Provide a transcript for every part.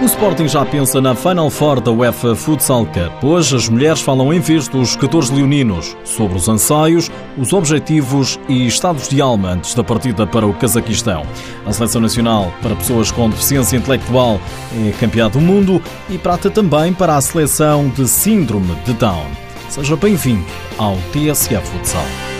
O Sporting já pensa na Final Four da UEFA Futsal Cup. Hoje as mulheres falam em vez dos 14 leoninos sobre os anseios, os objetivos e estados de alma antes da partida para o Cazaquistão. A Seleção Nacional para pessoas com deficiência intelectual é campeã do mundo e prata também para a seleção de Síndrome de Down. Seja bem-vindo ao TSF Futsal.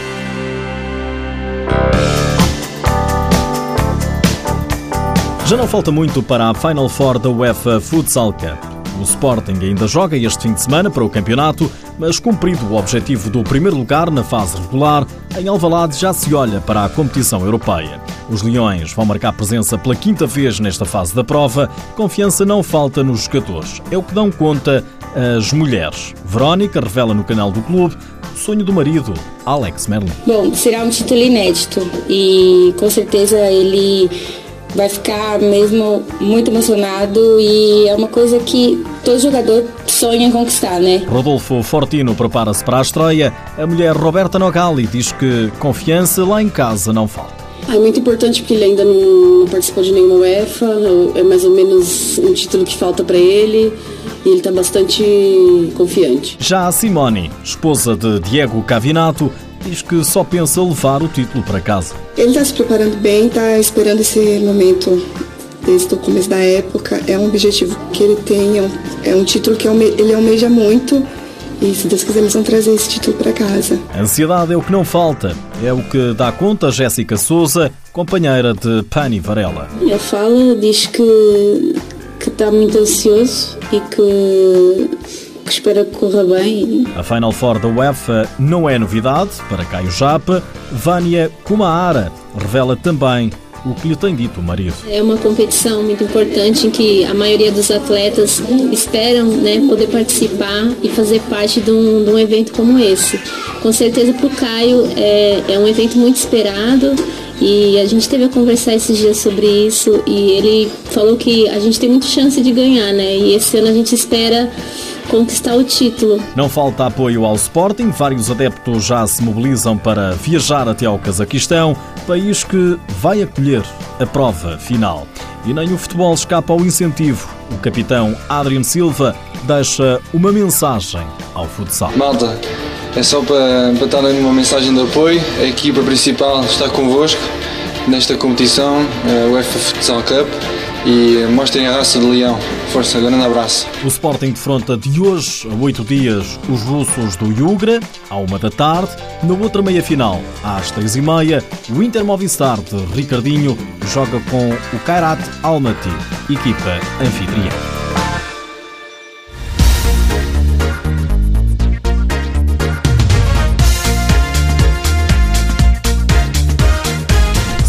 Já não falta muito para a Final Four da UEFA Futsal Cup. O Sporting ainda joga este fim de semana para o campeonato, mas cumprido o objetivo do primeiro lugar na fase regular, em Alvalade já se olha para a competição europeia. Os Leões vão marcar presença pela quinta vez nesta fase da prova. Confiança não falta nos jogadores. É o que dão conta as mulheres. Verónica revela no canal do clube o sonho do marido, Alex Merlin. Bom, será um título inédito e com certeza ele vai ficar mesmo muito emocionado e é uma coisa que todo jogador sonha em conquistar, né? Rodolfo Fortino prepara-se para a estreia. A mulher Roberta Nogali diz que confiança lá em casa não falta. É muito importante porque ele ainda não participou de nenhuma UEFA, é mais ou menos um título que falta para ele e ele está bastante confiante. Já a Simone, esposa de Diego Cavinato, diz que só pensa levar o título para casa. Ele está se preparando bem, está esperando esse momento desde o começo da época. É um objetivo que ele tem, é um, é um título que ele almeja muito. E se Deus quiser, eles vão trazer esse título para casa. Ansiedade é o que não falta. É o que dá conta Jéssica Souza, companheira de Pani Varela. A fala diz que que está muito ansioso e que que espera que corra bem. A Final Four da UEFA não é novidade para Caio Japa. Vânia Kumahara revela também o que lhe tem dito o marido. É uma competição muito importante em que a maioria dos atletas esperam né, poder participar e fazer parte de um, de um evento como esse. Com certeza para o Caio é, é um evento muito esperado e a gente teve a conversar esses dias sobre isso e ele falou que a gente tem muita chance de ganhar, né? E esse ano a gente espera conquistar o título. Não falta apoio ao Sporting, vários adeptos já se mobilizam para viajar até ao Cazaquistão, país que vai acolher a prova final. E nem o futebol escapa ao incentivo. O capitão Adriano Silva deixa uma mensagem ao futsal. Malta, é só para, para estar uma mensagem de apoio. A equipa principal está convosco nesta competição, a UEFA Futsal Cup e mostrem a raça de leão. Força, grande abraço. O Sporting defronta de hoje a oito dias os russos do Yugra, à uma da tarde. Na outra meia-final, às três e meia, o Inter Movistar de Ricardinho joga com o Kairat Almaty, equipa anfitriã.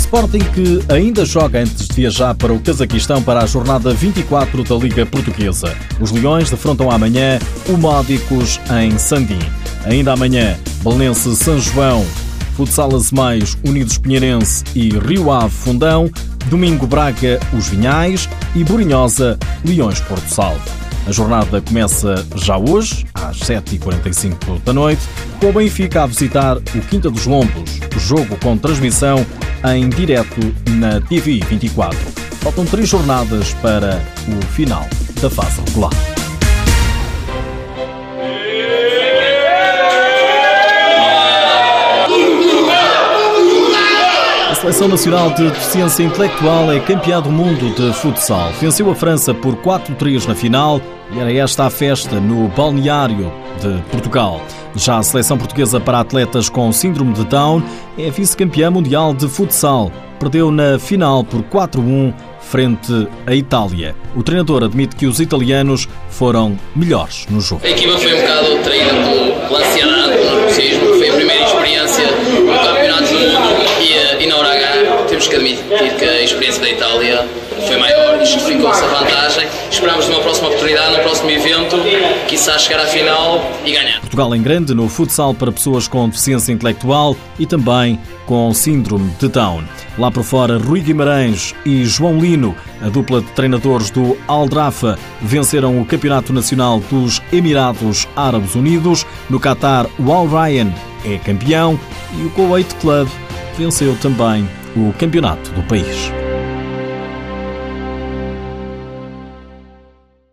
Sporting que ainda joga antes de viajar para o Cazaquistão para a jornada 24 da Liga Portuguesa. Os Leões defrontam amanhã o Módicos em Sandim. Ainda amanhã, Belenense São João, Futsal Mais Unidos Pinheirense e Rio Ave Fundão. Domingo Braga, Os Vinhais e Burinhosa, Leões Porto Salvo. A jornada começa já hoje, às 7h45 da noite, com o Benfica a visitar o Quinta dos Lombos, jogo com transmissão em direto na TV 24. Faltam três jornadas para o final da fase regular. Seleção Nacional de Deficiência Intelectual é campeã do mundo de futsal. Venceu a França por 4-3 na final e era esta a festa no balneário de Portugal. Já a seleção portuguesa para atletas com síndrome de Down é vice-campeã mundial de futsal. Perdeu na final por 4-1 frente à Itália. O treinador admite que os italianos foram melhores no jogo. A equipa foi um bocado traída pela ansiedade, pelo nervosismo. Foi a primeira experiência no Campeonato do Mundo e, e na hora H temos que admitir que a experiência da Itália foi maior, justificou-se a vantagem. Esperamos numa próxima oportunidade, no próximo evento, quiçá chegar à final e ganhar. Portugal em grande no futsal para pessoas com deficiência intelectual e também com síndrome de Down. Lá por fora, Rui Guimarães e João Lino, a dupla de treinadores do Aldrafa, venceram o Campeonato Nacional dos Emirados Árabes Unidos. No Qatar, o Al Ryan é campeão e o Kuwait Club venceu também o campeonato do país.